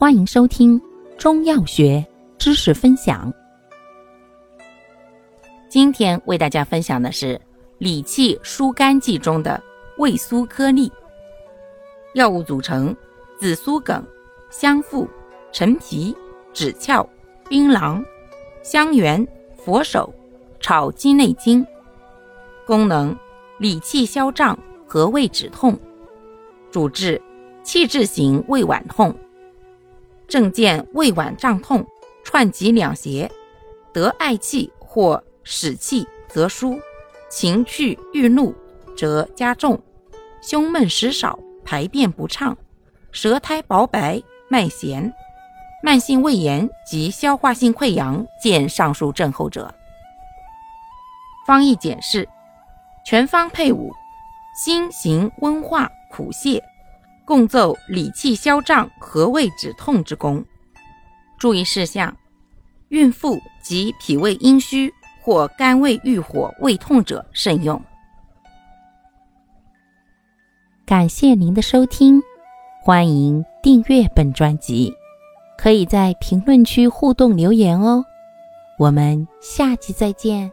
欢迎收听中药学知识分享。今天为大家分享的是理气疏肝剂中的味苏颗粒。药物组成：紫苏梗、香附、陈皮、枳壳、槟榔、香橼、佛手、炒鸡内金。功能：理气消胀和胃止痛。主治：气滞型胃脘痛。症见胃脘胀痛、串急两胁，得嗳气或使气则舒，情绪郁怒则加重，胸闷食少，排便不畅，舌苔薄白，脉弦，慢性胃炎及消化性溃疡见上述症候者。方义简释：全方配伍，辛行温化苦泻。共奏理气消胀和胃止痛之功。注意事项：孕妇及脾胃阴虚或肝胃郁火、胃痛者慎用。感谢您的收听，欢迎订阅本专辑，可以在评论区互动留言哦。我们下期再见。